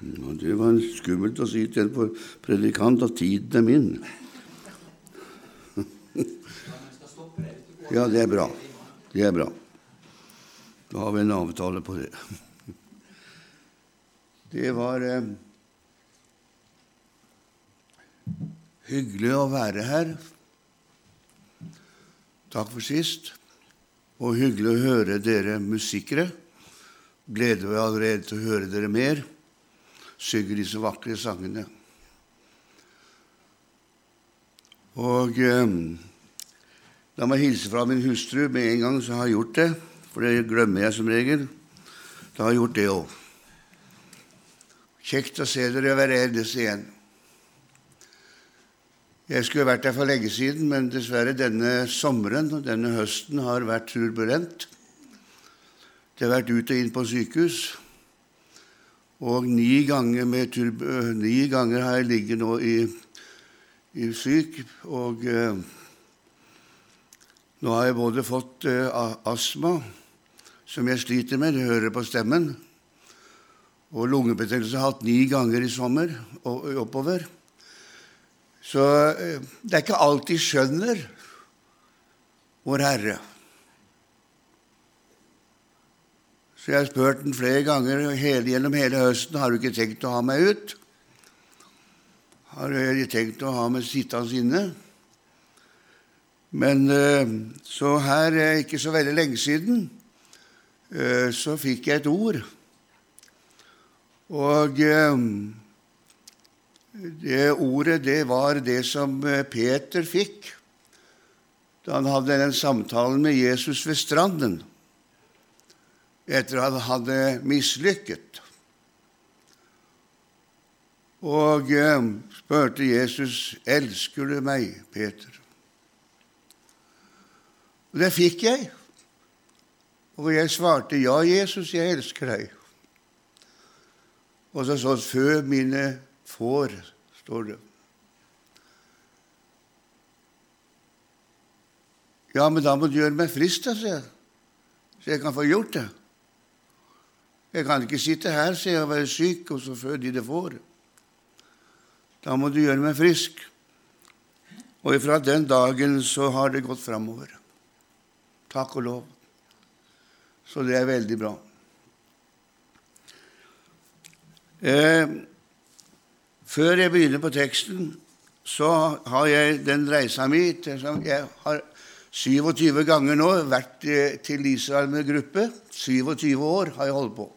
Ja, det var skummelt å si til en predikant at tiden er min. Ja, det er bra. Det er bra. Da har vi en avtale på det. Det var eh, hyggelig å være her. Takk for sist. Og hyggelig å høre dere musikere. Gleder meg allerede til å høre dere mer. Synger disse vakre sangene. Og eh, la meg hilse fra min hustru med en gang så har jeg gjort det, for det glemmer jeg som regel. Da har jeg gjort det òg. Kjekt å se dere være eneste igjen. Jeg skulle vært der for lenge siden, men dessverre denne sommeren og denne høsten har vært turbulent. Det har vært ut og inn på sykehus. Og ni ganger, ni ganger har jeg ligget nå i, i syk. Og eh, nå har jeg både fått eh, astma, som jeg sliter med, det hører på stemmen, og lungebetennelse har jeg hatt ni ganger i sommer og oppover. Så eh, det er ikke alltid skjønner Vår Herre. Så jeg har spurt den flere ganger hele, gjennom hele høsten har du ikke tenkt å ha meg ut. Har du tenkt å ha meg sittende inne? Men eh, så her, eh, ikke så veldig lenge siden, så fikk jeg et ord. Og det ordet, det var det som eh, Peter fikk da han hadde den samtalen med Jesus ved stranden etter at han hadde mislykket. Og eh, spurte Jesus, 'Elsker du meg, Peter?' Og det fikk jeg. Og jeg svarte, 'Ja, Jesus, jeg elsker deg'. Og så sånn før mine får, står det. Ja, men da må du gjøre meg frisk, sier jeg, så jeg kan få gjort det. Jeg kan ikke sitte her, sier jeg, og være syk, og så føde de det får. Da må du gjøre meg frisk. Og ifra den dagen så har det gått framover. Takk og lov. Så det er veldig bra. Eh, før jeg begynner på teksten, så har jeg den reisa mi Jeg har 27 ganger nå vært eh, til Israel med gruppe. 27 år har jeg holdt på.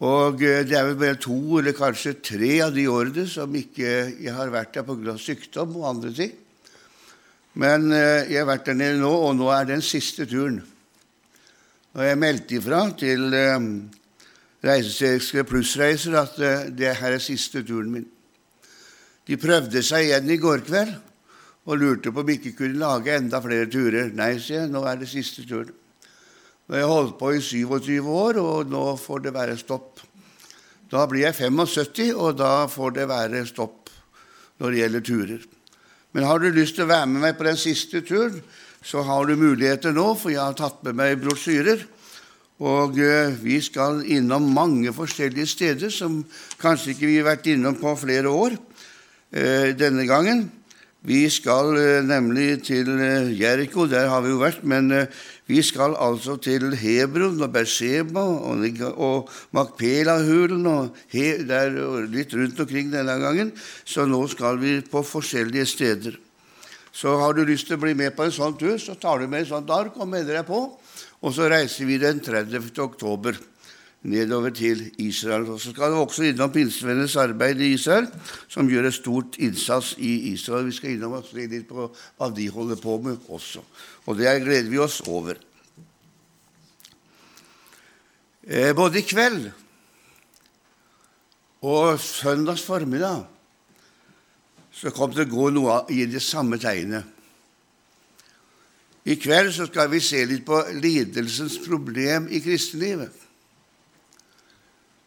Og eh, det er vel bare to eller kanskje tre av de årene som ikke jeg har vært der pga. sykdom og andre ting. Men eh, jeg har vært der nede nå, og nå er den siste turen. Og jeg meldte ifra til reiseselskapet Plussreiser at eh, det her er siste turen min. De prøvde seg igjen i går kveld og lurte på om de ikke kunne lage enda flere turer. Nei, sier jeg, nå er det siste turen. Jeg holdt på i 27 år, og nå får det være stopp. Da blir jeg 75, og da får det være stopp når det gjelder turer. Men har du lyst til å være med meg på den siste turen, så har du muligheter nå, for jeg har tatt med meg brosjyrer og eh, vi skal innom mange forskjellige steder som kanskje ikke vi har vært innom på flere år eh, denne gangen. Vi skal eh, nemlig til Jeriko, der har vi jo vært, men vi skal altså til Hebron og Berseba og, Makpela-hulen og he, der, litt rundt omkring denne gangen. Så nå skal vi på forskjellige steder. Så har du lyst til å bli med på en sånn tur, så tar du med et sånt ark og melder deg på. Og så reiser vi den 30. oktober nedover til Israel. Og Så skal vi også innom pinsevennenes arbeid i Israel, som gjør et stort innsats i Israel. Vi skal innom og se litt på hva de holder på med også. Og det gleder vi oss over. Eh, både i kveld og søndags formiddag så kom det å gå noe i det samme tegnet. I kveld så skal vi se litt på lidelsens problem i kristenlivet.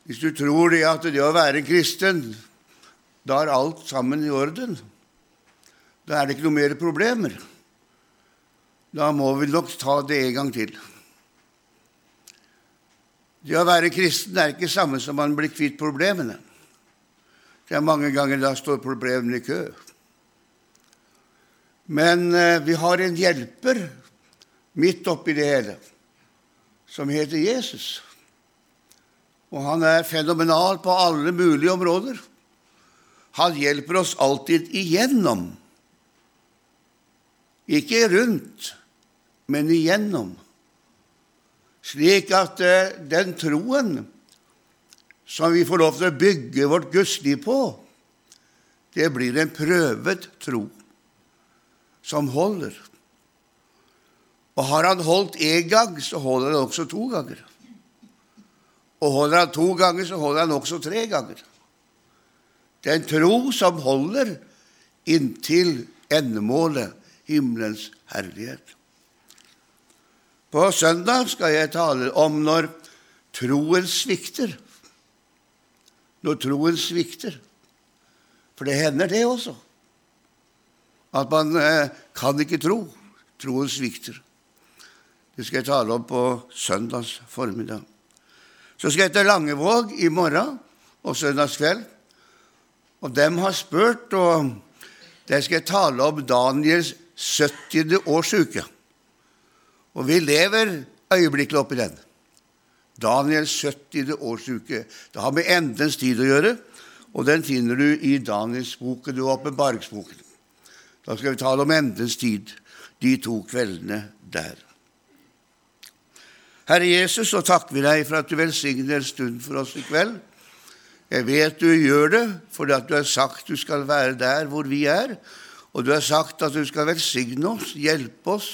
Hvis du tror det at det å være kristen, da er alt sammen i orden, da er det ikke noe mer problemer. Da må vi nok ta det en gang til. Det å være kristen er ikke samme som man blir kvitt problemene. Det er mange ganger da står problemene i kø. Men eh, vi har en hjelper midt oppi det hele, som heter Jesus. Og han er fenomenal på alle mulige områder. Han hjelper oss alltid igjennom. Ikke rundt, men igjennom slik at eh, den troen som vi får lov til å bygge vårt gudsliv på, det blir en prøvet tro som holder. Og har han holdt én gang, så holder han også to ganger. Og holder han to ganger, så holder han også tre ganger. Det er en tro som holder inntil endemålet, himmelens herlighet. På søndag skal jeg tale om når troen svikter. Når troen svikter. For det hender, det også. At man eh, kan ikke tro. Troen svikter. Det skal jeg tale om på søndags formiddag. Så skal jeg til Langevåg i morgen og søndagskveld. Og dem har spurt, og der skal jeg tale om Daniels 70. årsuke. Og vi lever øyeblikkelig oppi den. Daniels 70. årsuke. Det har med endens tid å gjøre, og den finner du i Daniels boken, du åpenbaringsboken. Da skal vi tale om endens tid de to kveldene der. Herre Jesus, så takker vi deg for at du velsigner en stund for oss i kveld. Jeg vet du gjør det fordi at du har sagt du skal være der hvor vi er, og du har sagt at du skal velsigne oss, hjelpe oss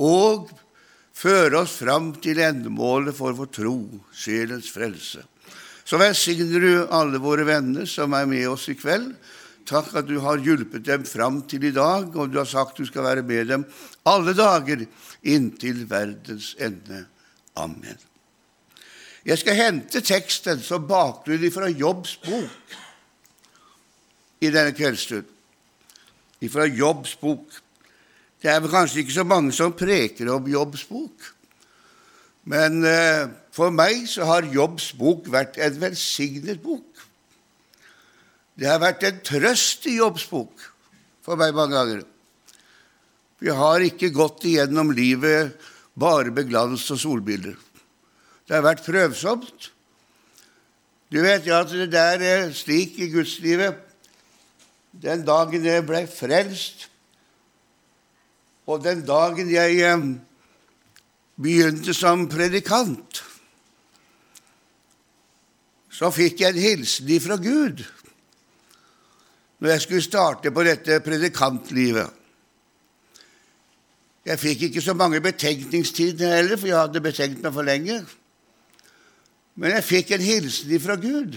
og føre oss fram til endemålet for vår tro, sjelens frelse. Så velsigner du alle våre venner som er med oss i kveld. Takk at du har hjulpet dem fram til i dag, og du har sagt du skal være med dem alle dager inntil verdens ende. Amen. Jeg skal hente teksten som bakgrunn fra Jobbs bok i denne kveldsstund. Fra Jobbs bok. Det er vel kanskje ikke så mange som preker om Jobbs bok. Men eh, for meg så har Jobbs bok vært en velsignet bok. Det har vært en trøst i Jobbs bok for meg mange ganger. Vi har ikke gått igjennom livet bare beglans og solbilder. Det har vært prøvsomt. Du vet ja, at det er eh, slik i gudslivet Den dagen jeg ble frelst, og den dagen jeg eh, begynte som predikant, så fikk jeg en hilsen ifra Gud når jeg skulle starte på dette predikantlivet. Jeg fikk ikke så mange betenkningstider heller, for jeg hadde betenkt meg for lenge. Men jeg fikk en hilsen ifra Gud.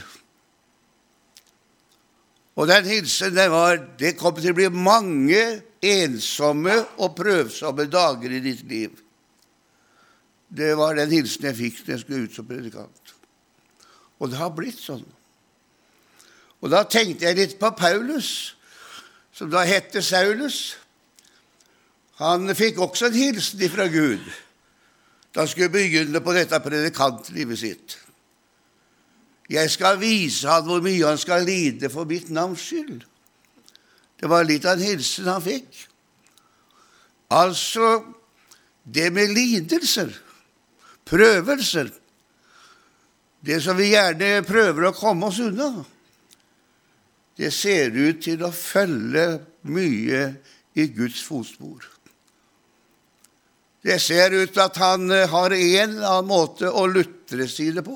Og den hilsen var det kom til å bli mange ensomme og prøvsomme dager i ditt liv. Det var den hilsen jeg fikk når jeg skulle ut som predikant. Og det har blitt sånn. Og da tenkte jeg litt på Paulus, som da hette Saulus. Han fikk også en hilsen fra Gud da han skulle begynne på dette predikantlivet sitt. Jeg skal vise ham hvor mye han skal lide for mitt navns skyld. Det var litt av en hilsen han fikk. Altså det med lidelser, prøvelser, det som vi gjerne prøver å komme oss unna, det ser ut til å følge mye i Guds fotspor. Det ser ut til at han har en eller annen måte å lutre sine på.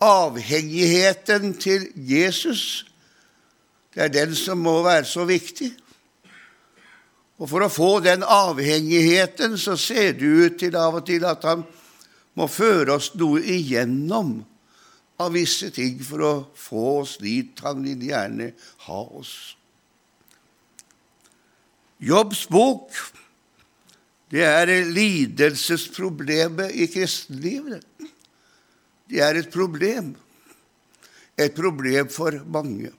Avhengigheten til Jesus det er den som må være så viktig. Og for å få den avhengigheten så ser det ut til av og til at han må føre oss noe igjennom av visse ting for å få oss dit han vil gjerne ha oss. Jobbs bok, det er lidelsesproblemet i kristenlivet. Det er et problem. Et problem for mange.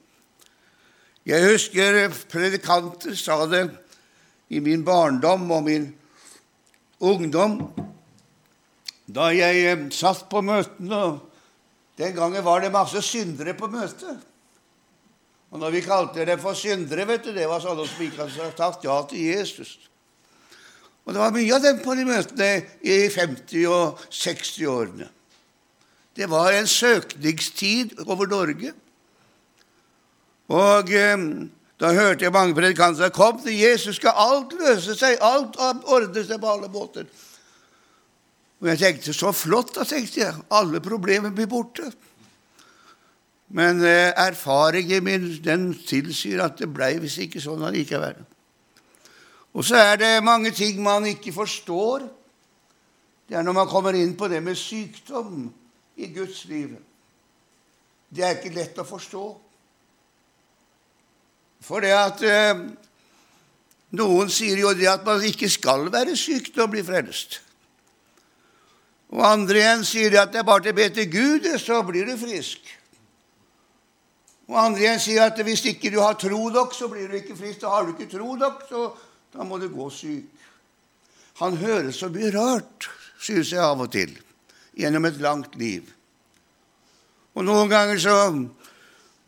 Jeg husker predikanter sa det i min barndom og min ungdom. da jeg eh, satt på møtene Den gangen var det masse syndere på møtet. Og når vi kalte dem for syndere, vet du, det var sånne som ikke hadde sagt ja til Jesus. Og det var mye av dem på de møtene i 50- og 60-årene. Det var en søkningstid over Norge. Og eh, da hørte jeg mange predikanter kom til Jesus, skal alt løse seg, alt ordne seg på alle måter. Og jeg tenkte så flott, da tenkte jeg. Alle problemer blir borte. Men eh, erfaringen min den tilsier at det blei visst ikke sånn allikevel. Og så er det mange ting man ikke forstår. Det er når man kommer inn på det med sykdom i Guds liv. Det er ikke lett å forstå. For det at eh, Noen sier jo det at man ikke skal være syk til å bli frelst. Og andre igjen sier at det er bare til å be til Gud, så blir du frisk. Og andre igjen sier at hvis ikke du har tro nok, så blir du ikke frisk. Da har du ikke tro nok, så da må du gå syk. Han høres så mye rart, synes jeg av og til, gjennom et langt liv. Og noen ganger så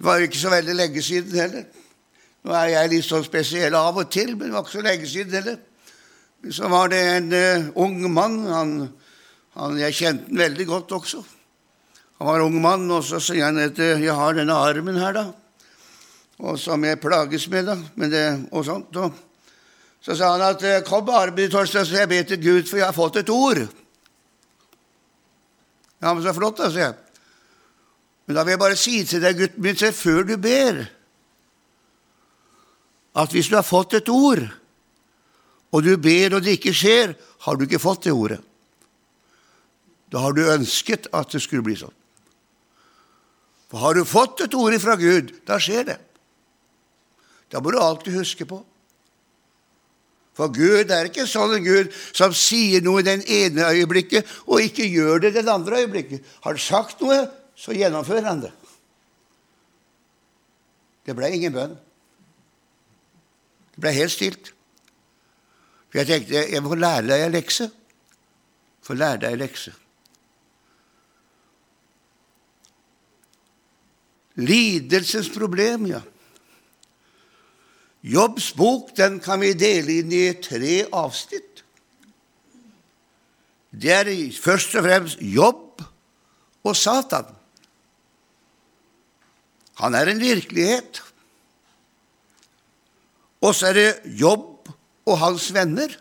var det ikke så veldig lenge siden heller. Nå er jeg litt sånn spesiell av og til, men det var ikke så lenge siden heller. Så var det en uh, ung mann. han han, jeg kjente han veldig godt også. Han var ung mann, og så sier han at 'jeg har denne armen her', da. Og som jeg plages med, da. Men det, og sånt. Og så sa han at eh, 'kom armen din, Torstein, så jeg ber til Gud, for jeg har fått et ord'. Ja, men så flott, da, sier jeg. Men da vil jeg bare si til deg, gutten min, se før du ber, at hvis du har fått et ord, og du ber og det ikke skjer, har du ikke fått det ordet. Da har du ønsket at det skulle bli sånn. For har du fått et ord fra Gud, da skjer det. Da må du alltid huske på. For Gud er ikke sånn en Gud som sier noe i den ene øyeblikket og ikke gjør det den andre øyeblikket. Har han sagt noe, så gjennomfører han det. Det ble ingen bønn. Det ble helt stilt. For jeg tenkte jeg må lære deg en lekse. Få lære deg en lekse. Lidelsens problem, ja. Jobbs bok den kan vi dele inn i tre avsnitt. Det er først og fremst jobb og Satan. Han er en virkelighet. Og så er det jobb og hans venner.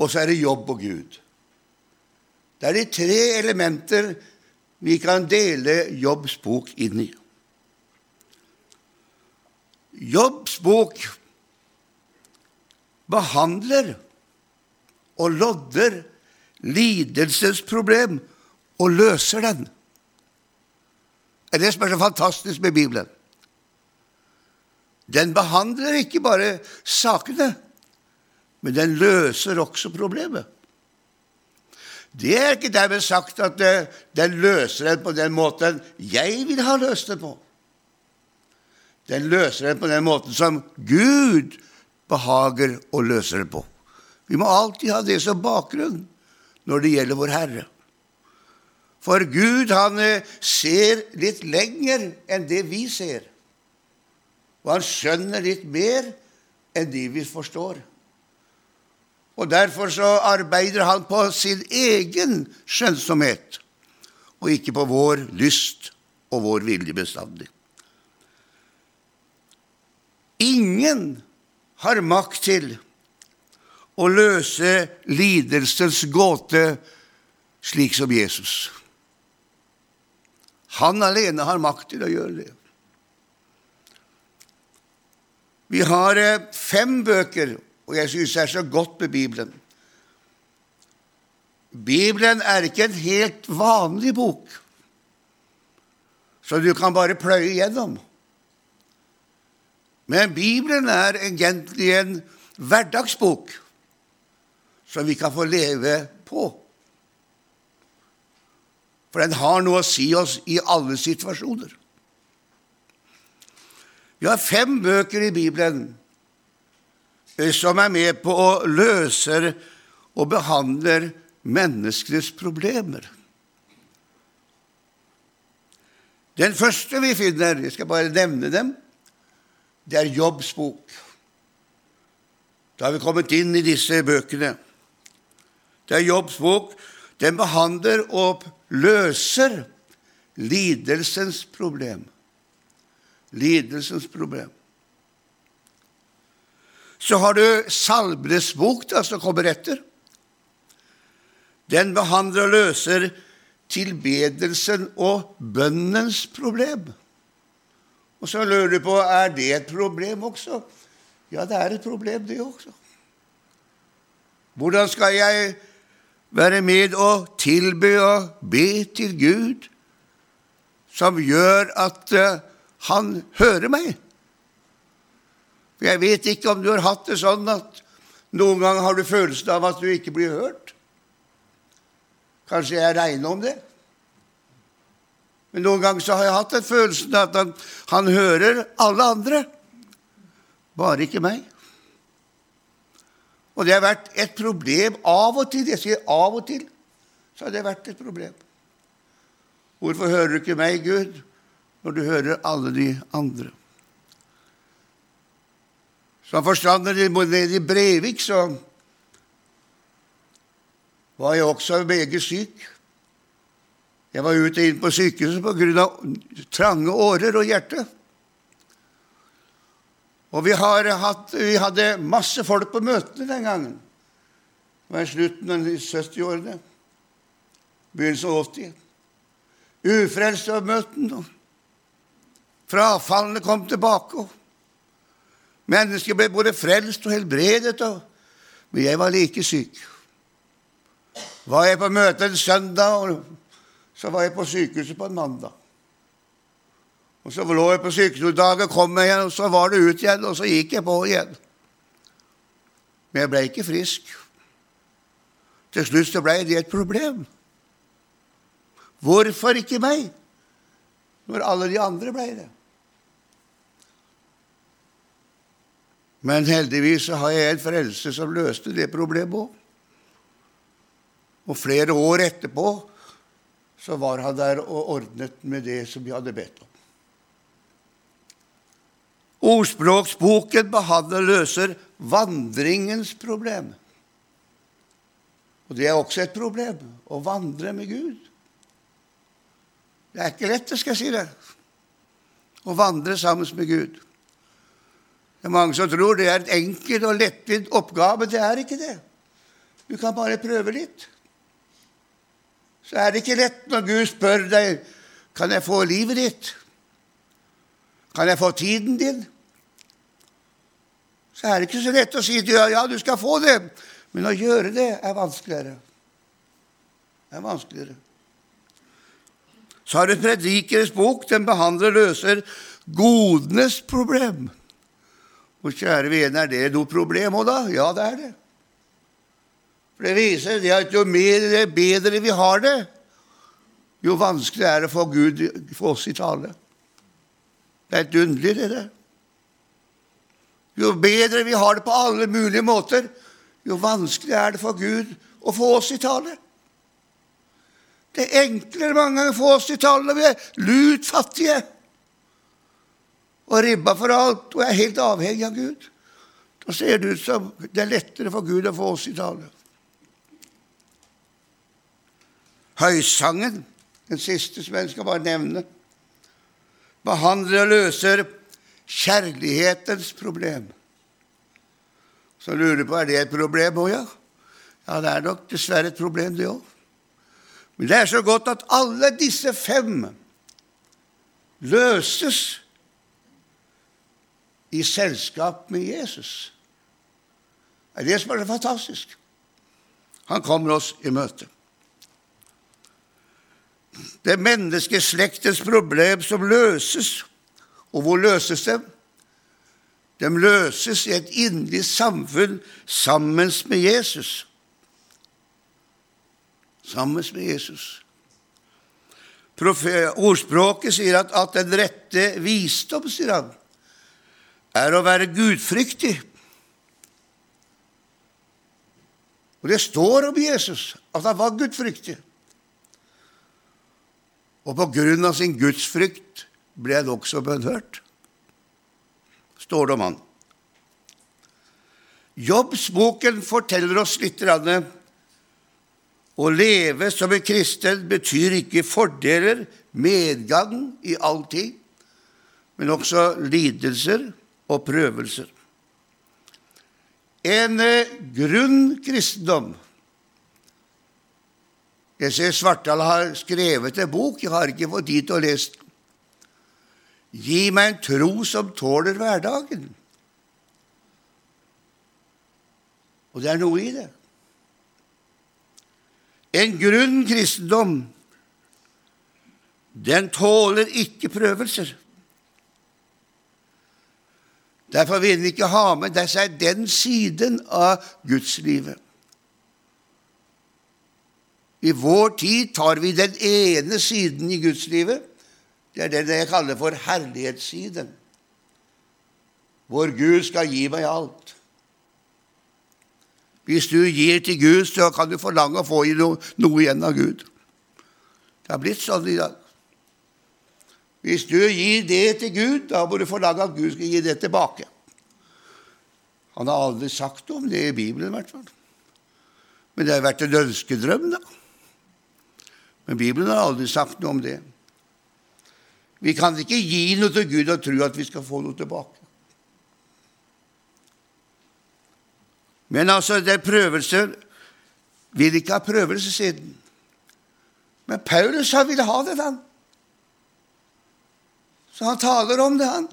Og så er det jobb og Gud. Det er de tre elementer vi kan dele Jobbs bok inn i. Jobbs bok behandler og lodder lidelsesproblem og løser den. Det er det som er så fantastisk med Bibelen. Den behandler ikke bare sakene, men den løser også problemet. Det er ikke dermed sagt at eh, den løser den på den måten jeg vil ha løst den på. Den løser den på den måten som Gud behager å løse den på. Vi må alltid ha det som bakgrunn når det gjelder vår Herre. For Gud, han eh, ser litt lenger enn det vi ser. Og han skjønner litt mer enn de vi forstår. Og Derfor så arbeider han på sin egen skjønnsomhet, og ikke på vår lyst og vår vilje bestandig. Ingen har makt til å løse lidelsens gåte slik som Jesus. Han alene har makt til å gjøre det. Vi har eh, fem bøker og jeg syns det er så godt med Bibelen. Bibelen er ikke en helt vanlig bok, så du kan bare pløye gjennom. Men Bibelen er egentlig en hverdagsbok som vi kan få leve på. For den har noe å si oss i alle situasjoner. Vi har fem bøker i Bibelen som er med på å løse og behandle menneskenes problemer. Den første vi finner, jeg skal bare nevne dem, det er Jobbs bok. Da har vi kommet inn i disse bøkene. Det er Jobbs bok. Den behandler og løser lidelsens problem. Lidelsens problem. Så har du Salmenes bok, da, som kommer etter. Den behandler og løser tilbedelsen og bønnens problem. Og så lurer du på er det et problem også. Ja, det er et problem, det også. Hvordan skal jeg være med og tilby og be til Gud, som gjør at uh, han hører meg? For Jeg vet ikke om du har hatt det sånn at noen ganger har du følelsen av at du ikke blir hørt. Kanskje jeg regner om det. Men noen ganger så har jeg hatt den følelsen at han, han hører alle andre, bare ikke meg. Og det har vært et problem av og til. Jeg sier av og til. Så har det vært et problem. Hvorfor hører du ikke meg, Gud, når du hører alle de andre? Som forstander nede i Brevik så var jeg også meget syk. Jeg var ute inn på sykehuset pga. trange årer og hjerte. Og vi, hatt, vi, hadde masse folk på møtene den gangen. Det var i slutten av 70-årene. Begynnelsen av 80. Ufrelste av møtene. Frafallene kom tilbake. Mennesker ble både frelst og helbredet. Men jeg var like syk. Var jeg på møte en søndag, så var jeg på sykehuset på en mandag. Og Så lå jeg på sykehuset dagen, kom jeg igjen, og så var det ut igjen, og så gikk jeg på igjen. Men jeg ble ikke frisk. Til slutt så ble det et problem. Hvorfor ikke meg, når alle de andre ble det? Men heldigvis så har jeg en frelse som løste det problemet òg. Og flere år etterpå så var han der og ordnet med det som vi hadde bedt om. Ordspråksboken behandler løser vandringens problem. Og det er også et problem å vandre med Gud. Det er ikke lett, det skal jeg si det, å vandre sammen med Gud. Det er mange som tror det er en enkel og lettvint oppgave. Det er ikke det. Du kan bare prøve litt. Så er det ikke lett når Gud spør deg kan jeg få livet ditt. Kan jeg få tiden din? Så er det ikke så lett å si ja, du skal få det. Men å gjøre det er vanskeligere. Det er vanskeligere. Så har du Predikeres bok. Den behandler løser godenes problem. Og kjære vene, er det noe problem òg, da? Ja, det er det. For det viser det at jo mer, det bedre vi har det, jo vanskeligere er det for Gud for oss i tale. Det er et underlig, det der. Jo bedre vi har det på alle mulige måter, jo vanskeligere er det for Gud å få oss i tale. Det er enklere mange ganger å få oss i tale når vi er lut fattige og ribba for alt og er helt avhengig av Gud. Da ser det ut som det er lettere for Gud å få oss i tale. Høysangen, den siste som jeg skal bare nevne, behandler og løser kjærlighetens problem. Så lurer du på er det et problem òg, ja. Ja, det er nok dessverre et problem, det òg. Men det er så godt at alle disse fem løses i selskap med Jesus. Det er det som er så fantastisk. Han kommer oss i møte. Det er menneskeslektens problem som løses og hvor løses de? De løses i et inderlig samfunn sammen med Jesus. Sammen med Jesus. Ordspråket sier at, at den rette visdom, sier han, er å være gudfryktig. Og det står om Jesus at han var gudfryktig. Og på grunn av sin gudsfrykt ble han også bønnhørt, står det om han. Jobbsboken forteller oss litt rann, å leve som en kristen betyr ikke fordeler, medgang i all tid, men også lidelser og prøvelser. En eh, grunn kristendom Jeg ser Svartdal har skrevet en bok, jeg har ikke fått tid til å lese den. Gi meg en tro som tåler hverdagen. Og det er noe i det. En grunn kristendom, den tåler ikke prøvelser. Derfor vil den ikke ha med seg den siden av gudslivet. I vår tid tar vi den ene siden i gudslivet. Det er den jeg kaller for herlighetssiden. Hvor Gud skal gi meg alt. Hvis du gir til Gud, så kan du forlange å få noe, noe igjen av Gud. Det har blitt sånn i dag. Hvis du gir det til Gud, da må du forlange at Gud skal gi det tilbake. Han har aldri sagt om det i Bibelen, i hvert fall. Men det har vært en ønskedrøm, da. Men Bibelen har aldri sagt noe om det. Vi kan ikke gi noe til Gud og tro at vi skal få noe tilbake. Men altså, det er prøvelser Vil ikke ha prøvelsessiden. Men Paulus han ville ha det, han. Så han taler om det, han.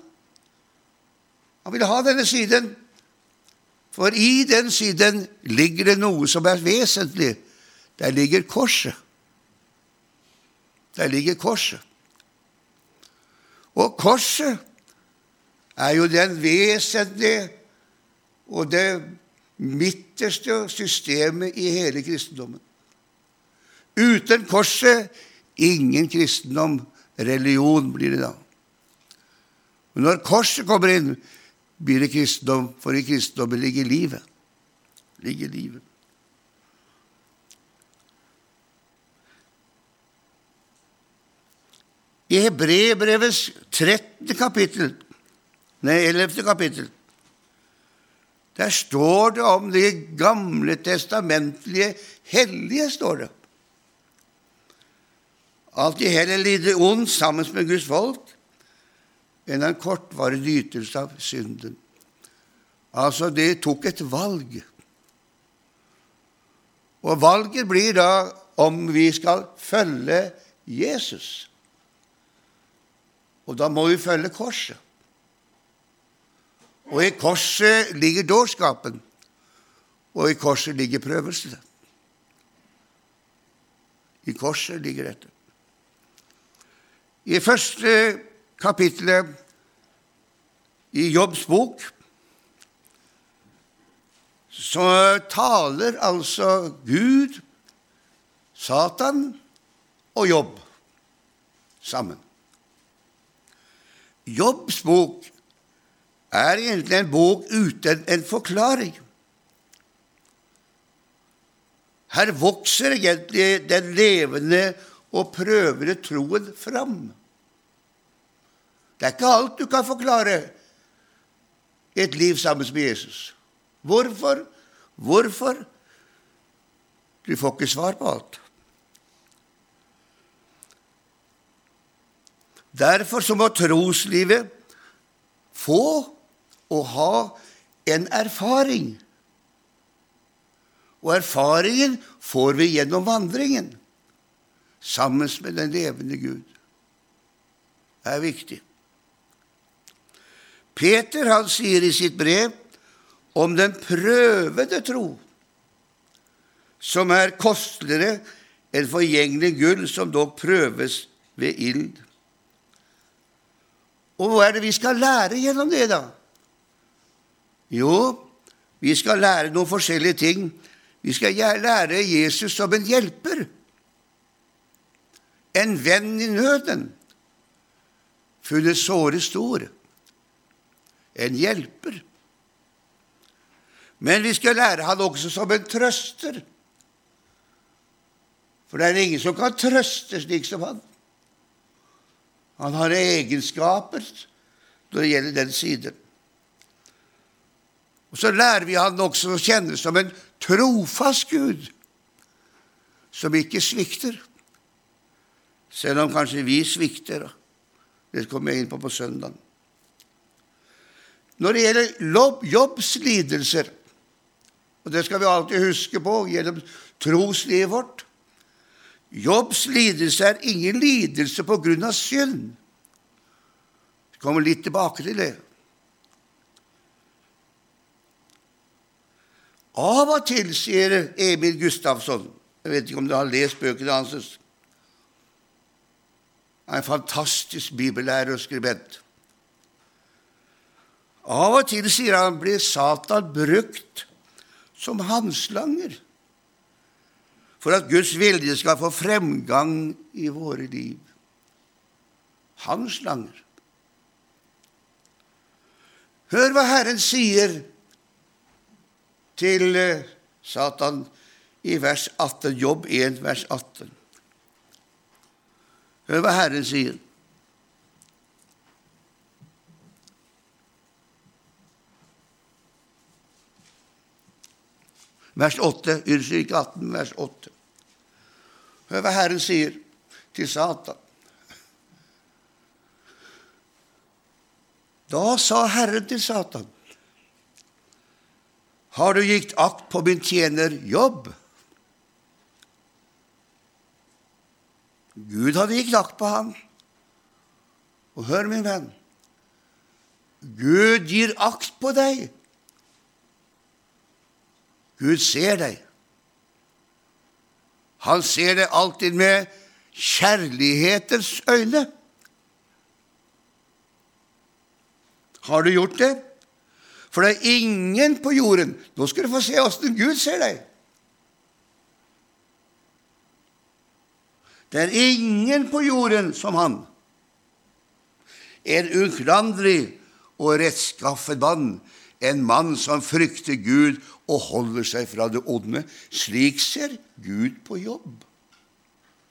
Han ville ha denne siden. For i den siden ligger det noe som er vesentlig. Der ligger korset. Der ligger korset. Og korset er jo den vesentlige og det midterste systemet i hele kristendommen. Uten korset ingen kristendom. Religion blir det da. Men når korset kommer inn, blir det kristendom, for i kristendommen ligger livet. Ligger livet. I Hebrebrevets 13. kapittel, nei, 11. kapittel, der står det om de gamle testamentlige hellige, står det. Alt i heller lider ondt sammen med Guds folk, enn en kortvarig nytelse av synden. Altså, det tok et valg. Og valget blir da om vi skal følge Jesus. Og da må vi følge korset. Og i korset ligger dårskapen, og i korset ligger prøvelsene. I korset ligger dette. I første kapittelet i Jobbs bok så taler altså Gud, Satan og Jobb sammen. Jobbs bok er egentlig en bok uten en forklaring. Her vokser egentlig den levende og prøvende troen fram. Det er ikke alt du kan forklare i et liv sammen med Jesus. Hvorfor? Hvorfor? Du får ikke svar på alt. Derfor så må troslivet få og ha en erfaring. Og erfaringen får vi gjennom vandringen sammen med den levende Gud. Det er viktig. Peter han sier i sitt brev om den prøvede tro, som er kosteligere enn forgjengelig gull som dog prøves ved ild. Og hva er det vi skal lære gjennom det, da? Jo, vi skal lære noen forskjellige ting. Vi skal lære Jesus som en hjelper, en venn i nøden, funnet såre stor en hjelper. Men vi skal lære han også som en trøster. For det er ingen som kan trøste slik som han. Han har egenskaper når det gjelder den siden. Og Så lærer vi han også å kjenne som en trofast Gud, som ikke svikter. Selv om kanskje vi svikter. Det kommer jeg inn på på søndag. Når det gjelder Jobbs lidelser, og det skal vi alltid huske på gjennom troslivet vårt Jobbs lidelse er ingen lidelse på grunn av synd. Vi kommer litt tilbake til det. Av og til, sier Emil Gustavsson Jeg vet ikke om du har lest bøkene hans. Han er en fantastisk bibellærer og skribent. Av og til, sier han, blir Satan brukt som handslanger for at Guds vilje skal få fremgang i våre liv. Hans langer. Hør hva Herren sier til eh, Satan i vers 18, Jobb 1, vers 18. Hør hva Herren sier. Vers 8. Unnskyld, ikke 18, vers 8. Hør hva Herren sier til Satan. Da sa Herren til Satan, har du gitt akt på min tjener Jobb? Gud hadde gitt akt på ham. Og hør, min venn, Gud gir akt på deg. Gud ser deg. Han ser det alltid med kjærlighetens øyne. Har du gjort det? For det er ingen på jorden Nå skal du få se åssen Gud ser deg. Det er ingen på jorden som han. En uklanderlig og rettskaffet mann, en mann som frykter Gud og holder seg fra det onde. Slik ser Gud på jobb.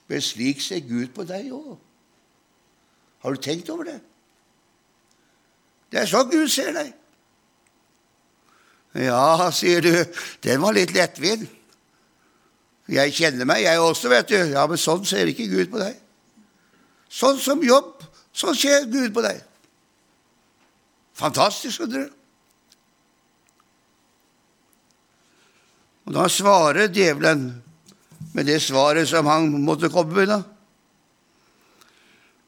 Men slik ser Gud på deg òg. Har du tenkt over det? Det er sånn Gud ser deg. Ja, sier du, den var litt lettvint. Jeg kjenner meg, jeg også, vet du. Ja, men sånn ser ikke Gud på deg. Sånn som jobb, sånn ser Gud på deg. Fantastisk, skjønner du. Og da svarer djevelen med det svaret som han måtte komme med. da.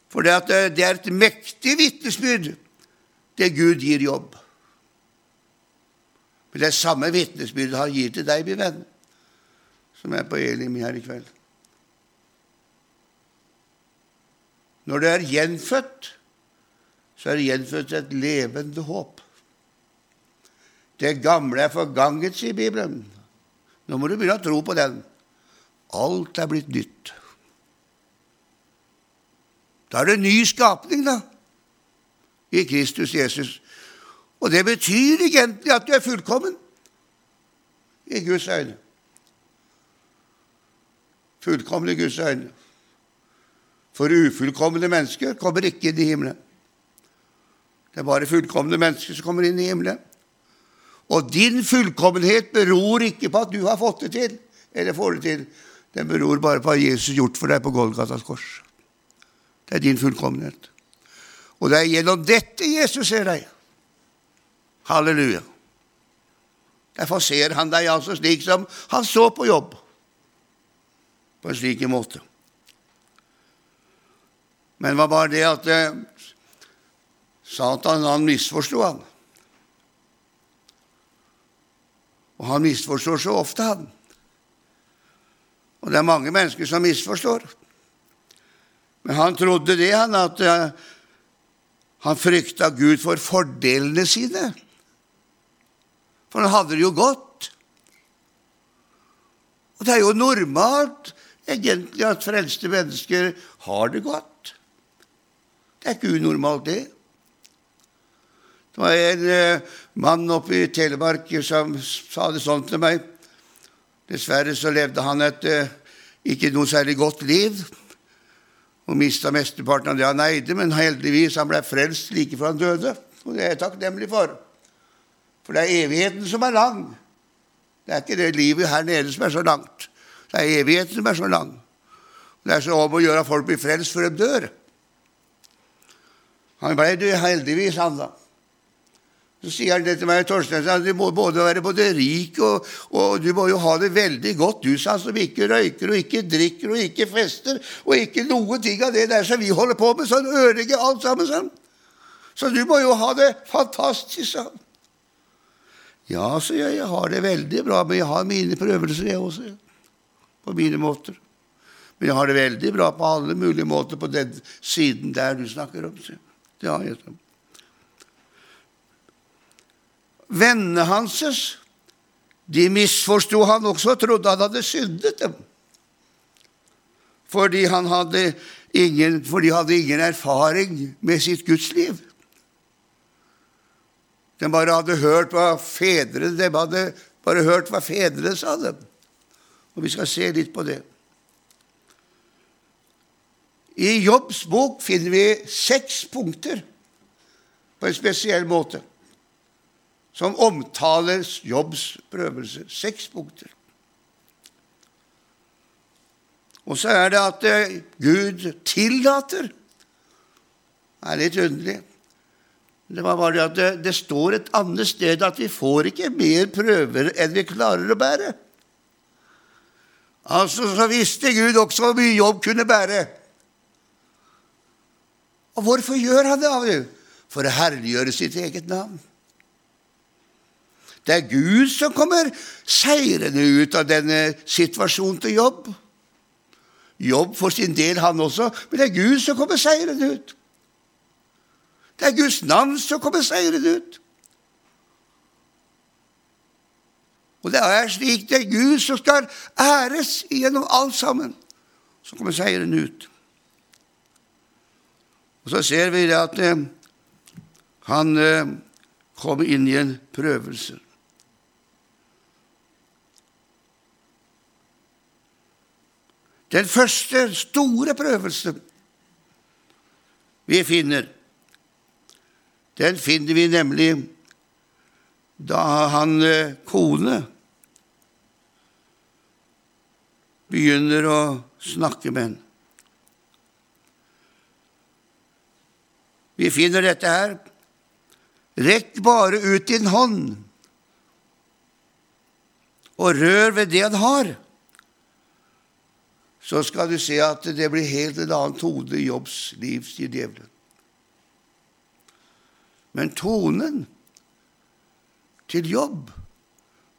For det, det er et mektig vitnesbyrd, det Gud gir jobb. Men det er samme vitnesbyrd han gir til deg, min venn, som er på Elim her i kveld. Når du er gjenfødt, så er det gjenfødt et levende håp. Det gamle er forganget, sier Bibelen. Nå må du begynne å tro på den. Alt er blitt nytt. Da er det ny skapning, da, i Kristus Jesus. Og det betyr egentlig at du er fullkommen i Guds øyne. Fullkommen i Guds øyne. For ufullkomne mennesker kommer ikke inn i himmelen. Det er bare fullkomne mennesker som kommer inn i himmelen. Og din fullkommenhet beror ikke på at du har fått det til, eller får det til. Den beror bare på hva Jesus gjort for deg på Golgatas kors. Det er din fullkommenhet. Og det er gjennom dette Jesus ser deg. Halleluja. Derfor ser han deg altså slik som han så på jobb. På en slik måte. Men hva var det at eh, Satan han misforsto han? Og han misforstår så ofte, han. Og det er mange mennesker som misforstår. Men han trodde det, han, at uh, han frykta Gud for fordelene sine. For han hadde det jo godt. Og det er jo normalt egentlig at frelste mennesker har det godt. Det er ikke unormalt, det. Det var en eh, mann oppe i Telemark som sa det sånn til meg. Dessverre så levde han et eh, ikke noe særlig godt liv og mista mesteparten av det han eide, men heldigvis han ble frelst like før han døde. Og det er jeg takknemlig for. For det er evigheten som er lang. Det er ikke det livet her nede som er så langt. Det er evigheten som er så lang. Det er så om å gjøre at folk blir frelst før de dør. Han ble det heldigvis, han da. Så sier han det til meg, Torstein, du må både være både rik og, og, du må jo ha det veldig godt, du sa, som ikke røyker og ikke drikker og ikke fester og ikke noen ting av det der som vi holder på med, sånn ødelegger alt sammen sånn. Så du må jo ha det fantastisk sa han. Ja, så jeg, jeg har det veldig bra, men jeg har mine prøvelser, jeg også. På mine måter. Men jeg har det veldig bra på alle mulige måter på den siden der du snakker om. Så. Det har jeg. Sånn. Vennene hans de misforsto han også og trodde han hadde syndet dem. Fordi han hadde ingen, for de hadde ingen erfaring med sitt gudsliv. De bare hadde hørt hva fedrene de hadde bare hørt hva fedrene sa dem. Og vi skal se litt på det. I Jobbs bok finner vi seks punkter på en spesiell måte som omtaler Jobbs prøvelser. Seks punkter. Og så er det at eh, Gud tillater. Det er litt underlig. Det var bare at det, det står et annet sted at vi får ikke mer prøver enn vi klarer å bære. Altså så visste Gud også hvor mye jobb kunne bære. Og hvorfor gjør han det av? For å herliggjøre sitt eget navn. Det er Gud som kommer seirende ut av denne situasjonen til jobb. Jobb for sin del, han også, men det er Gud som kommer seirende ut. Det er Guds navn som kommer seirende ut. Og det er slik det er Gud som skal æres gjennom alt sammen, som kommer seirende ut. Og så ser vi at eh, han eh, kommer inn i en prøvelse. Den første store prøvelsen vi finner, den finner vi nemlig da han eh, kone begynner å snakke med henne. Vi finner dette her. Rekk bare ut din hånd og rør ved det han har så skal du se at det blir helt en annen tone i Jobbs liv, sier djevelen. Men tonen til Jobb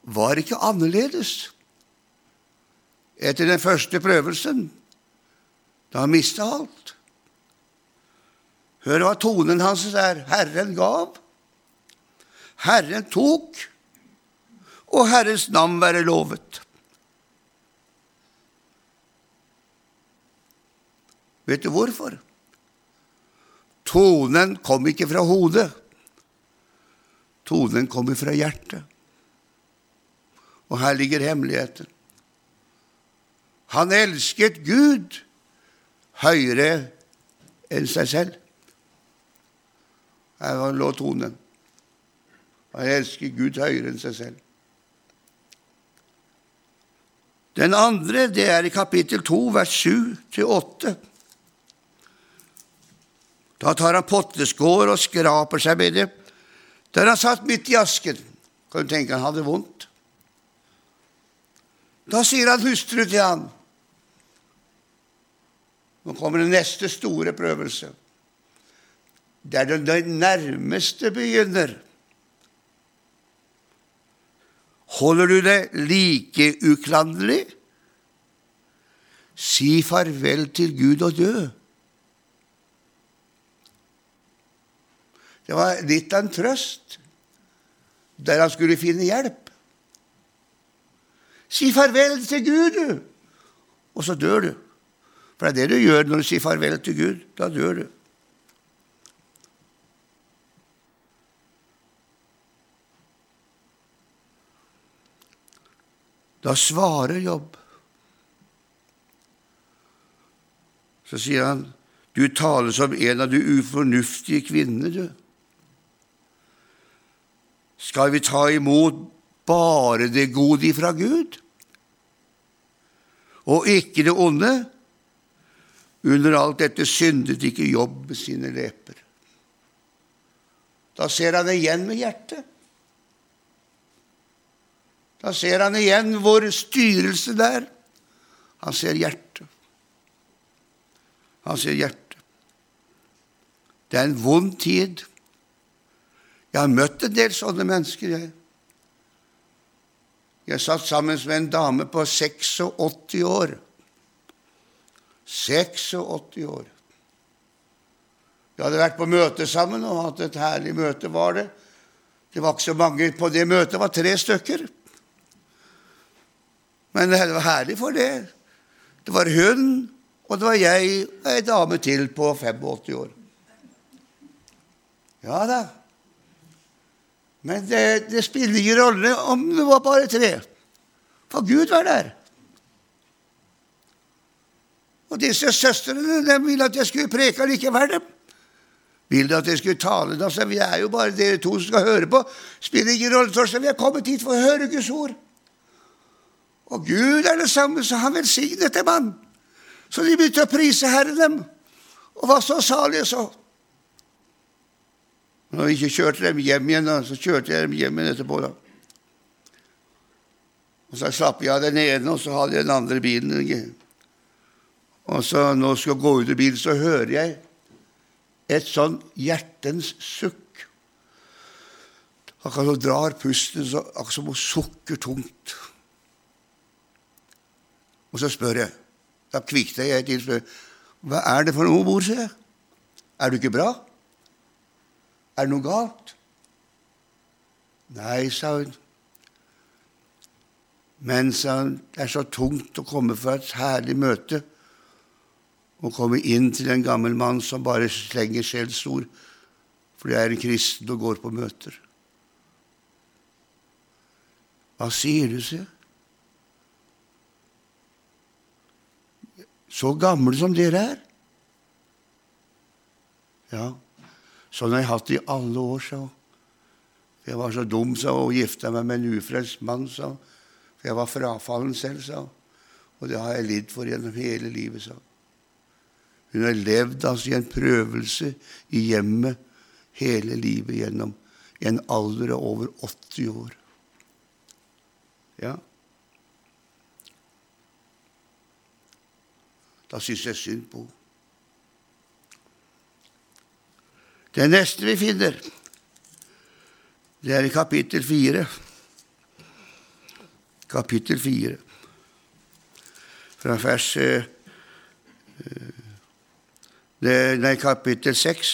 var ikke annerledes etter den første prøvelsen, da han mista alt. Hør hva tonen hans er. Herren gav, Herren tok, og Herrens navn være lovet. Vet du hvorfor? Tonen kom ikke fra hodet. Tonen kommer fra hjertet. Og her ligger hemmeligheten. Han elsket Gud høyere enn seg selv. Her lå tonen. Han elsker Gud høyere enn seg selv. Den andre det er i kapittel 2, vers 7-8. Da tar han potteskår og skraper seg med det. Der han satt midt i asken. Kan du tenke han hadde vondt? Da sier han hustru til han. Nå kommer den neste store prøvelse. Der den nærmeste begynner. Holder du det like uklanderlig? Si farvel til Gud og dø. Det var litt av en trøst der han skulle finne hjelp. Si farvel til Gud, du! Og så dør du. For det er det du gjør når du sier farvel til Gud. Da dør du. Da svarer Jobb. Så sier han, 'Du taler som en av de ufornuftige kvinnene, du.' Skal vi ta imot bare det gode ifra Gud, og ikke det onde? Under alt dette syndet ikke Jobb sine leper. Da ser han igjen med hjertet. Da ser han igjen vår styrelse der. Han ser hjertet. Han ser hjertet. Det er en vond tid. Jeg har møtt en del sånne mennesker, jeg. Jeg satt sammen med en dame på 86 år. 86 år. Vi hadde vært på møte sammen og hatt et herlig møte, var det. Det var ikke så mange på det møtet, det var tre stykker. Men det var herlig for det. Det var hun, og det var jeg og ei dame til på 85 år. Ja da. Men det, det spiller ingen rolle om det var bare tre, for Gud var der. Og disse søstrene de ville at jeg skulle preke likevel. Vil de at jeg skulle tale? Sa vi er jo bare dere to som skal høre på. Spiller ingen rolle, Torstein. Vi er kommet hit for å høre Guds ord. Og Gud er det samme, så han velsignet dem, han. Så de begynte å prise Herren dem, og var så salige så. Når vi ikke kjørte dem hjem igjen, da, så kjørte jeg dem hjem igjen etterpå. da. Og Så slapp jeg av den ene, og så hadde jeg den andre bilen. Og så når jeg skal gå ut av bilen, så hører jeg et sånn hjertens sukk. Akkurat som drar pusten, så, akkurat som hun sukker tungt. Og så spør jeg. Da kvikner jeg til og spør hva er det for noe, mor, sier jeg. Er du ikke bra? Er det noe galt? Nei, sa hun. Men, sa hun, det er så tungt å komme fra et herlig møte og komme inn til en gammel mann som bare slenger skjellsord fordi jeg er en kristen og går på møter. Hva sier du, sier jeg? Så gamle som dere er? Ja, sånn har jeg hatt det i alle år, sa hun. Jeg var så dum, sa hun, og gifta meg med en ufrelst mann, sa hun. For jeg var frafallen selv, sa hun. Og det har jeg lidd for gjennom hele livet, sa hun. Hun har levd altså i en prøvelse i hjemmet hele livet gjennom i en alder av over 80 år. Ja. Da syns jeg synd på henne. Det neste vi finner, det er i kapittel fire. Kapittel fire. Fra vers eh, Nei, kapittel seks.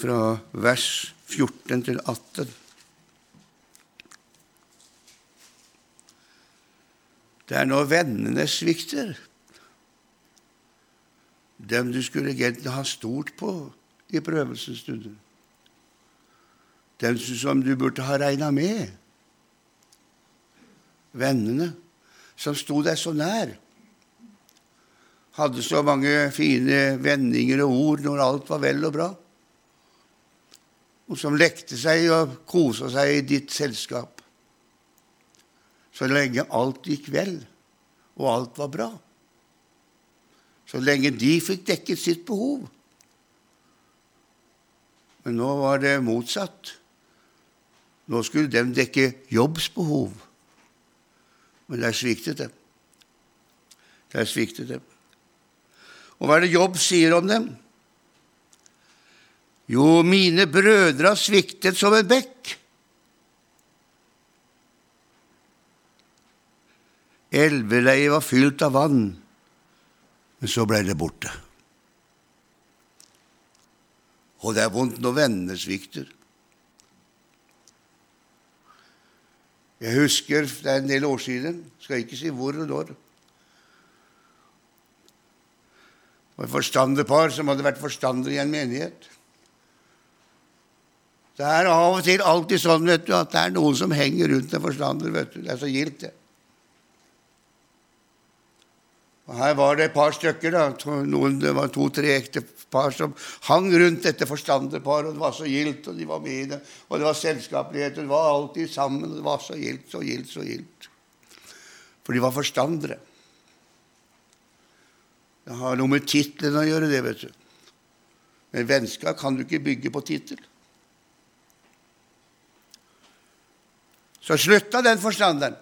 Fra vers 14 til 18. Det er når vennene svikter dem du skulle egentlig ha stort på i prøvelsesstunder. Dem som du burde ha regna med. Vennene som sto deg så nær. Hadde så mange fine vendinger og ord når alt var vel og bra. Og som lekte seg og kosa seg i ditt selskap. Så lenge alt gikk vel, og alt var bra så lenge de fikk dekket sitt behov. Men nå var det motsatt. Nå skulle de dekke Jobbs behov. Men der sviktet dem. Der sviktet dem. Og hva er det Jobb sier om dem? Jo, mine brødre har sviktet som en bekk. Elveleiet var fylt av vann. Men så ble det borte. Og det er vondt når vennene svikter. Jeg husker det er en del år siden, skal ikke si hvor og når. Det var et forstanderpar som hadde vært forstander i en menighet. Det er av og til alltid sånn vet du, at det er noen som henger rundt en forstander. vet du. Det er så gildt, det. Og Her var det et par stykker. da, noen, Det var to-tre ektepar som hang rundt dette forstanderparet. og Det var så gildt, og de var med i det. Og det var selskapelighet, og det var alltid sammen. og Det var så gildt, så gildt, så gildt. For de var forstandere. Det har noe med tittelen å gjøre, det, vet du. Men vennskap kan du ikke bygge på tittel. Så slutta den forstanderen.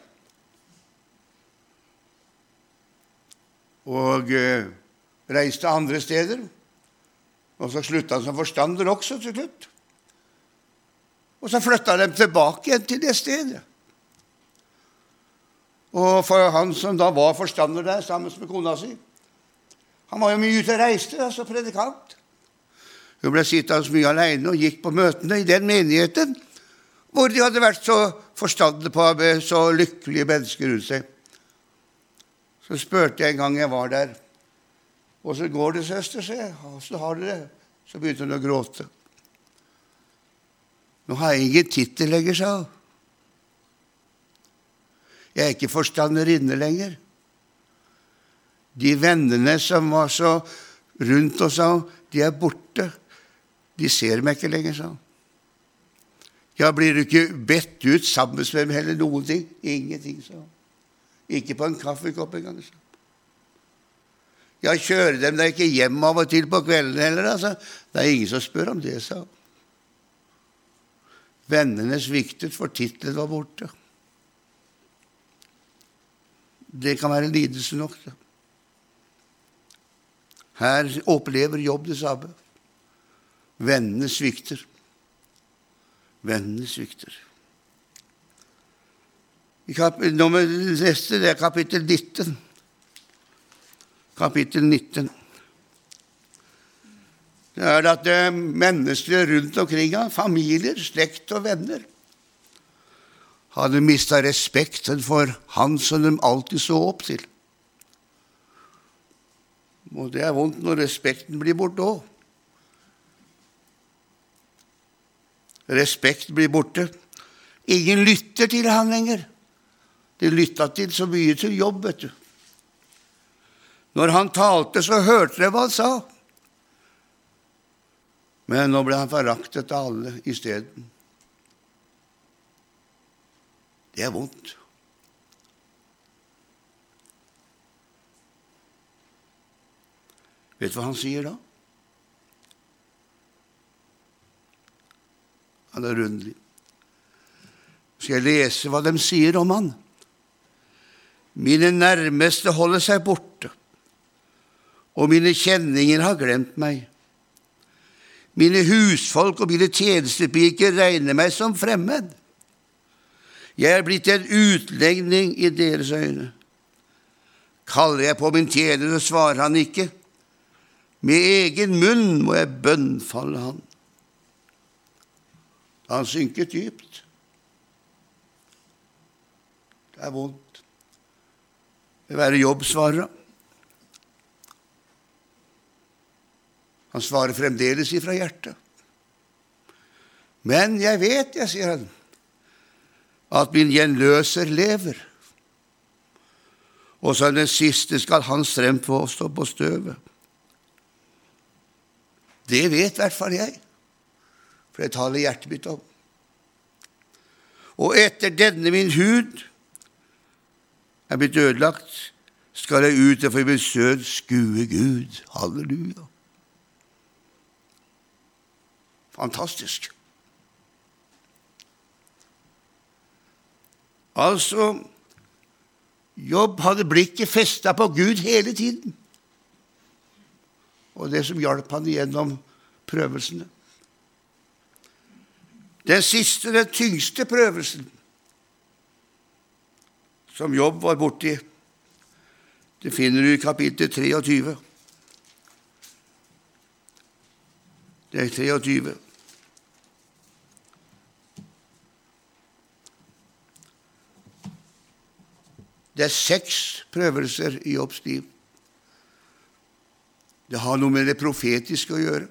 Og eh, reiste andre steder. Og så slutta han som forstander også til slutt. Og så flytta de tilbake igjen til det stedet. Og for han som da var forstander der sammen med kona si Han var jo mye ute og reiste altså predikant. Hun ble sittende mye alene og gikk på møtene i den menigheten hvor de hadde vært så forstandere på å med så lykkelige mennesker rundt seg. Så spurte jeg en gang jeg var der, åssen går det, søster? sier jeg. Åssen har dere det? Så begynte hun å gråte. Nå har jeg ingen tittel lenger, sa hun. Jeg er ikke forstanderinne lenger. De vennene som var så rundt oss, sa de er borte. De ser meg ikke lenger, sa hun. Ja, blir du ikke bedt ut sammen med dem heller noen ting? Ingenting, sa hun. Ikke på en kaffekopp engang. Ja, kjører dem da ikke hjem av og til på kvelden heller, altså? Det er ingen som spør om det, sa hun. Vennene sviktet, for tittelen var borte. Det kan være lidelse nok. Da. Her opplever jobb det samme. Vennene svikter. Vennene svikter. Nummer neste det er kapittel 19. Kapittel 19. Det er at det er mennesker rundt omkring ham, familier, slekt og venner, hadde mista respekten for han som de alltid så opp til. Og det er vondt når respekten blir borte òg. Respekt blir borte. Ingen lytter til han lenger. Lytta til så mye til jobb, vet du. Når han talte, så hørte dere hva han sa. Men nå ble han foraktet av alle isteden. Det er vondt. Vet du hva han sier da? Han er rundlig. Skal jeg lese hva de sier om han? Mine nærmeste holder seg borte, og mine kjenninger har glemt meg. Mine husfolk og mine tjenestepiker regner meg som fremmed. Jeg er blitt en utlegning i deres øyne. Kaller jeg på min tjener, svarer han ikke. Med egen munn må jeg bønnfalle han. Han synker dypt. Det er vondt. Være jobbsvarere. Han svarer fremdeles ifra hjertet. Men jeg vet, jeg, sier han, at min gjenløser lever. Og som den siste skal han strem få stå på støvet. Det vet i hvert fall jeg, for det taler hjertet mitt om. Og etter denne min hud er blitt ødelagt, skal jeg ut og få sønn skue Gud. Halleluja. Fantastisk. Altså Jobb hadde blikket festa på Gud hele tiden. Og det som hjalp han gjennom prøvelsene. Den siste, den tyngste prøvelsen som Jobb var borti, det finner du i kapittel 23. Det er 23. Det er seks prøvelser i Jobbs liv. Det har noe med det profetiske å gjøre.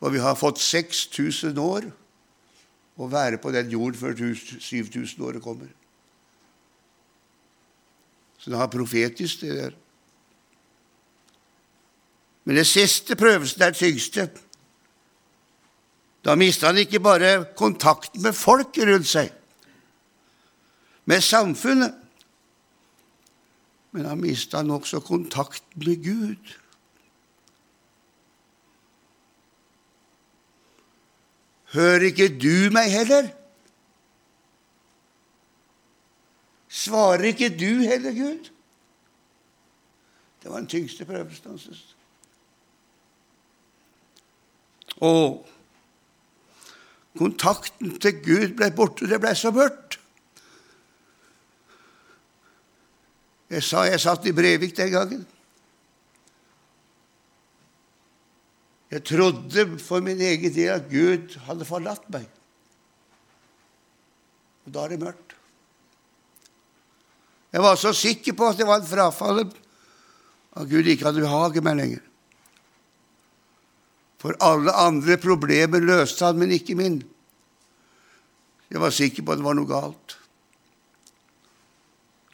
For vi har fått 6000 år å være på den jorden før 7000 året kommer. Så det har profetisk, det der. Men det siste prøvelsen er tyngste. Da mista han ikke bare kontakten med folk rundt seg, med samfunnet, men han mista også kontakten med Gud. Hører ikke du meg heller? Svarer ikke du heller, Gud? Det var den tyngste prøvelsen hans. Og kontakten til Gud ble borte. Det ble så mørkt. Jeg sa jeg satt i Brevik den gangen. Jeg trodde for min egen del at Gud hadde forlatt meg. Og da er det mørkt. Jeg var så sikker på at det var en frafall at Gud ikke hadde behag meg lenger. For alle andre problemer løste han, men ikke min. Jeg var sikker på at det var noe galt.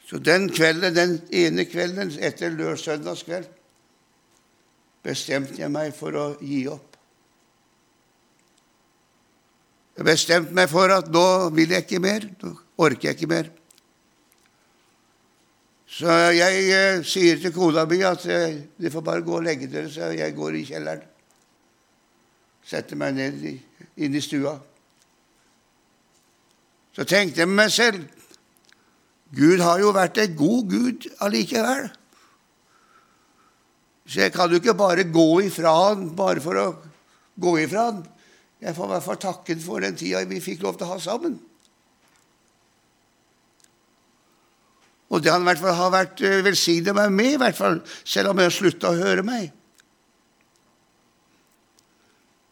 Så den kvelden, den ene kvelden etter lørdagskveld bestemte jeg meg for å gi opp. Jeg bestemte meg for at nå vil jeg ikke mer. Nå orker jeg ikke mer. Så jeg eh, sier til kona mi at eh, de får bare gå og legge dere, så jeg går i kjelleren. Setter meg ned i, inn i stua. Så tenkte jeg med meg selv Gud har jo vært en god Gud allikevel. Så jeg kan jo ikke bare gå ifra han bare for å gå ifra han. Jeg får i hvert fall takke for den tida vi fikk lov til å ha sammen. Og det han i hvert fall har vært eh, velsignet meg med, i hvert fall, selv om jeg har slutta å høre meg.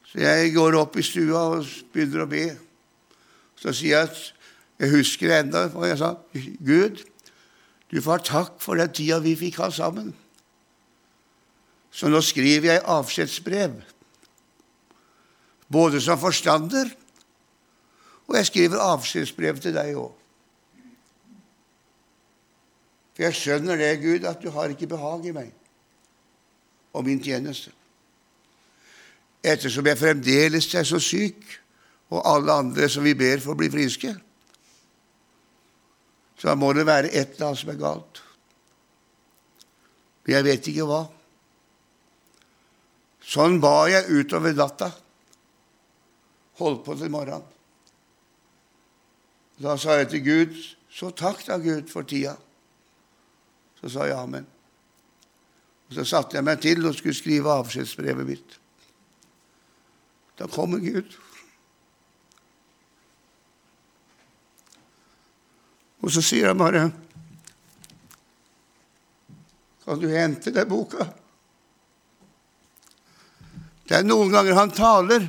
Så jeg går opp i stua og begynner å be. Så sier jeg at jeg husker enda hva jeg sa. Gud, du får ha takk for den tida vi fikk ha sammen. Så nå skriver jeg avskjedsbrev, både som forstander, og jeg skriver avskjedsbrev til deg òg. For jeg skjønner det, Gud, at du har ikke behag i meg og min tjeneste. Ettersom jeg fremdeles er så syk, og alle andre som vi ber for, bli friske, så må det være et eller annet som er galt. Men jeg vet ikke hva. Sånn ba jeg utover natta. Holdt på til morgenen. Da sa jeg til Gud, så takk da, Gud, for tida. Så sa jeg amen. Og Så satte jeg meg til og skulle skrive avskjedsbrevet mitt. Da kommer Gud. Og så sier han bare Kan du hente deg boka? Det er noen ganger han taler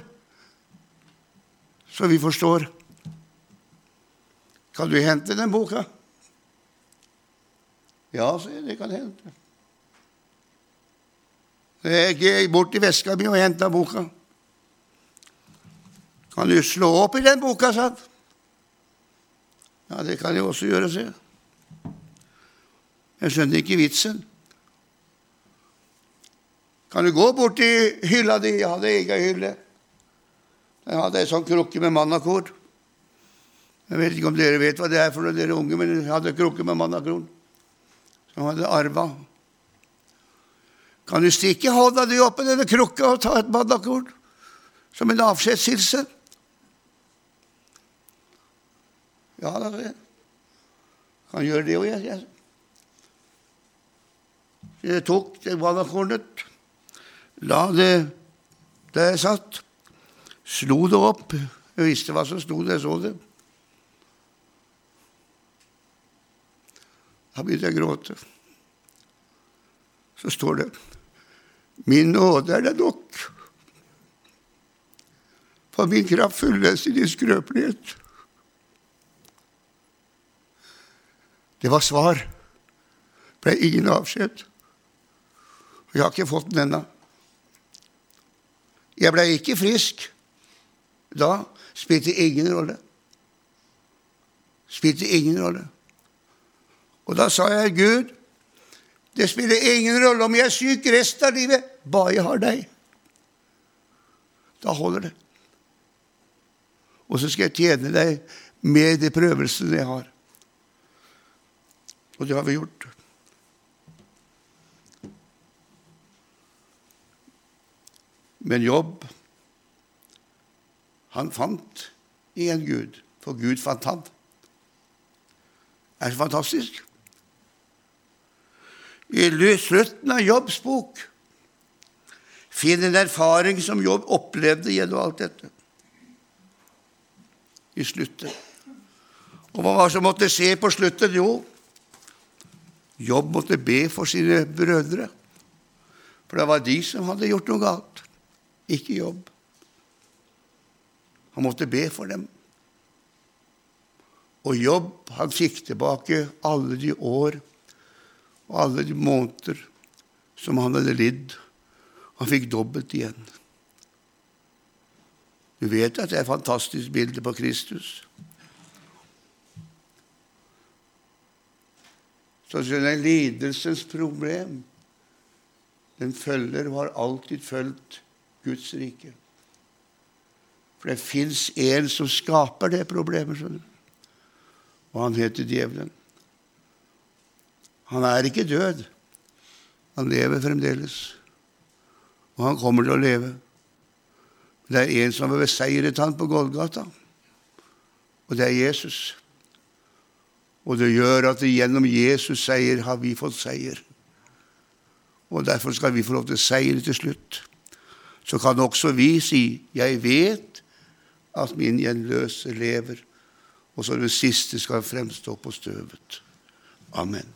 så vi forstår. Kan du hente den boka? Ja, sier jeg, det kan hende. Jeg gikk bort i veska mi og henta boka. Kan du slå opp i den boka, sa han. Ja, det kan jeg også gjøre, sier jeg. Jeg skjønner ikke vitsen. Kan du gå bort i hylla di? Jeg hadde egen hylle. Jeg hadde ei sånn krukke med mannakord. Jeg vet ikke om dere vet hva det er for dere unge, men jeg hadde krukke med mannakron som hadde arva. Kan du stikke hånda di opp i denne krukka og ta et mannakord som en avskjedshilsen? Ja da, jeg kan gjøre det òg, jeg. Jeg tok det mannakornet, la det der jeg satt, slo det opp. Jeg visste hva som sto der, jeg så det. Da begynte å gråte. Så står det Min nåde er det nok, for min kraft fylles i din skrøpelighet. Det var svar. Ble ingen avskjed. Jeg har ikke fått den ennå. Jeg ble ikke frisk. Da spilte ingen rolle. Spilte ingen rolle. Og da sa jeg, Gud, det spiller ingen rolle om jeg er syk resten av livet, bare jeg har deg. Da holder det. Og så skal jeg tjene deg med de prøvelsene jeg har. Og det har vi gjort. Men jobb Han fant en Gud, for Gud fant han. Det er så fantastisk. I slutten av Jobbs bok finner en erfaring som Jobb opplevde gjennom alt dette. I slutten. Og hva var det som måtte se på slutten? Jo, Jobb måtte be for sine brødre. For det var de som hadde gjort noe galt, ikke Jobb. Han måtte be for dem. Og Jobb, han fikk tilbake alle de år og alle de måneder som han hadde lidd. Han fikk dobbelt igjen. Du vet at det er et fantastisk bilde på Kristus. Så den lidelsens problem, den følger og har alltid fulgt Guds rike. For det fins en som skaper det problemet, skjønner du. Og han heter djevelen. Han er ikke død. Han lever fremdeles. Og han kommer til å leve. Det er en som har beseiret han på Golgata, og det er Jesus. Og det gjør at gjennom Jesus seier har vi fått seier. Og derfor skal vi få lov til seier til slutt. Så kan også vi si 'Jeg vet at min gjenløse lever', og så det siste skal fremstå på støvet. Amen.